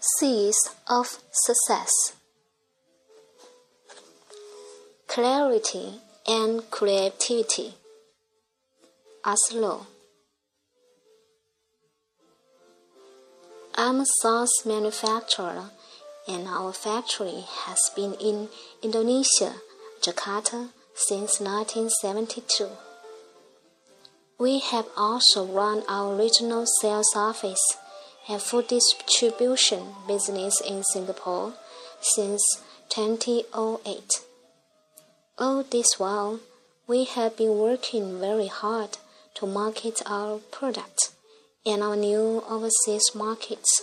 Seeds of success clarity and creativity. are Oslo. I'm a sauce manufacturer, and our factory has been in Indonesia, Jakarta, since 1972. We have also run our regional sales office and food distribution business in Singapore since 2008. All this while, we have been working very hard to market our product in our new overseas markets.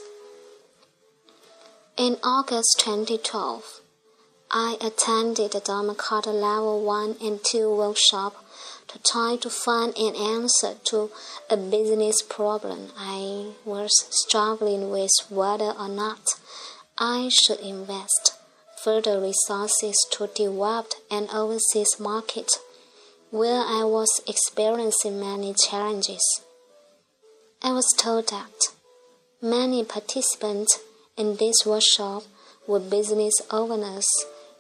In August 2012, I attended the Dharma Level 1 and 2 workshop to try to find an answer to a business problem I was struggling with whether or not I should invest further resources to develop an overseas market where I was experiencing many challenges. I was told that many participants in this workshop were business owners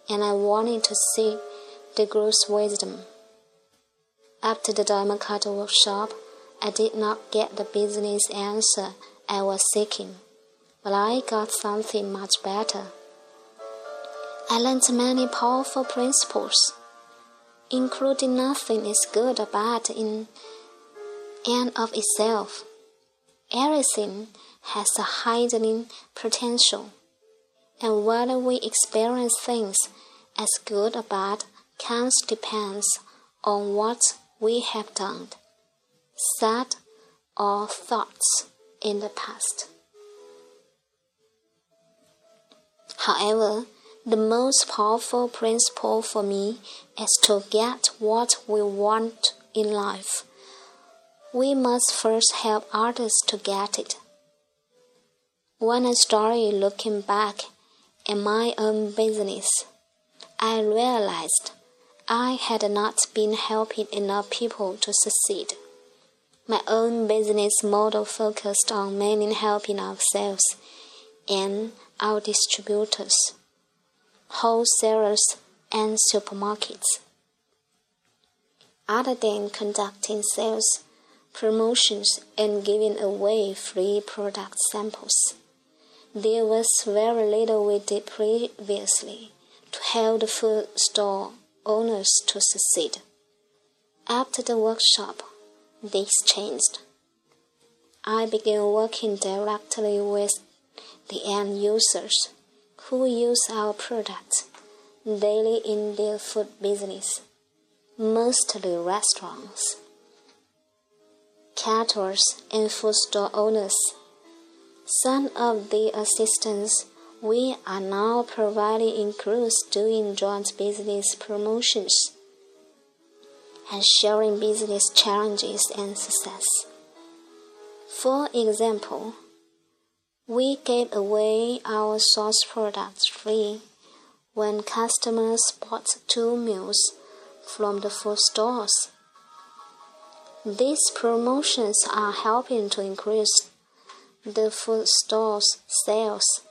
and I wanted to see the group's wisdom. After the Diamond Cutter workshop, I did not get the business answer I was seeking, but I got something much better. I learned many powerful principles, including nothing is good or bad in and of itself. Everything has a hidden potential, and whether we experience things as good or bad comes depends on what we have done, said, or thoughts in the past. However, the most powerful principle for me is to get what we want in life. We must first help others to get it. When I started looking back at my own business, I realized I had not been helping enough people to succeed. My own business model focused on mainly helping ourselves and our distributors wholesalers, and supermarkets. Other than conducting sales, promotions, and giving away free product samples, there was very little we did previously to help the food store owners to succeed. After the workshop, this changed. I began working directly with the end users who use our products daily in their food business, mostly restaurants, caterers, and food store owners. Some of the assistance we are now providing includes doing joint business promotions and sharing business challenges and success. For example, we gave away our sauce products free when customers bought two meals from the food stores. These promotions are helping to increase the food store's sales.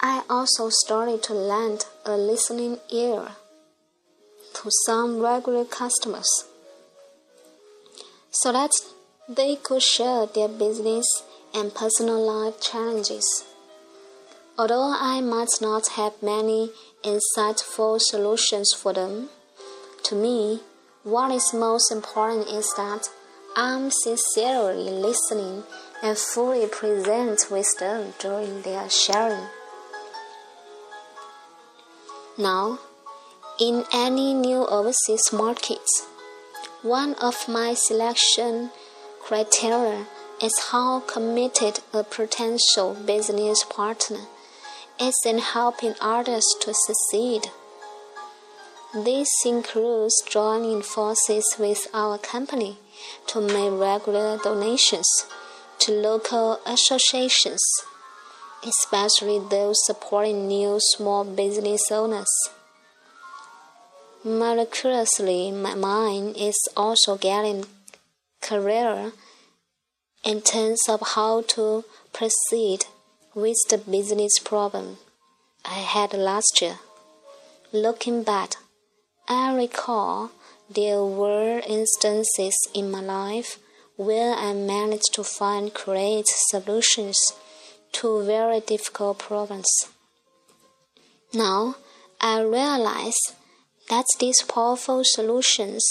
I also started to lend a listening ear to some regular customers so that they could share their business and personal life challenges. Although I might not have many insightful solutions for them, to me, what is most important is that I'm sincerely listening and fully present with them during their sharing. Now, in any new overseas markets, one of my selection criteria is how committed a potential business partner is in helping others to succeed. This includes joining forces with our company to make regular donations to local associations, especially those supporting new small business owners. Miraculously, my mind is also getting clearer in terms of how to proceed with the business problem I had last year. Looking back, I recall there were instances in my life where I managed to find creative solutions to very difficult problems. Now, I realize that these powerful solutions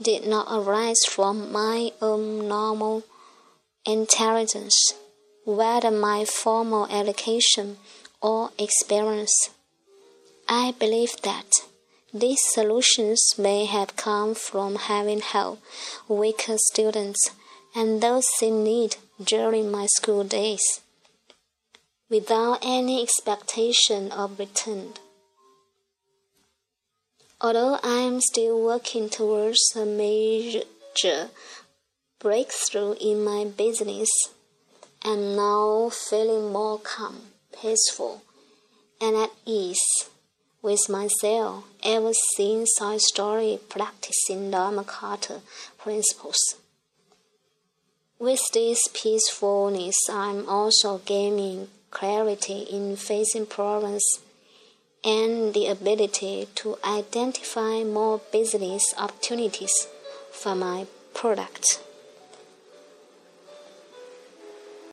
did not arise from my own normal intelligence, whether my formal education or experience. I believe that these solutions may have come from having helped weaker students and those in need during my school days, without any expectation of return. Although I am still working towards a major breakthrough in my business, I'm now feeling more calm, peaceful, and at ease with myself ever since I started practicing Dharmakaya principles. With this peacefulness, I'm also gaining clarity in facing problems and the ability to identify more business opportunities for my product.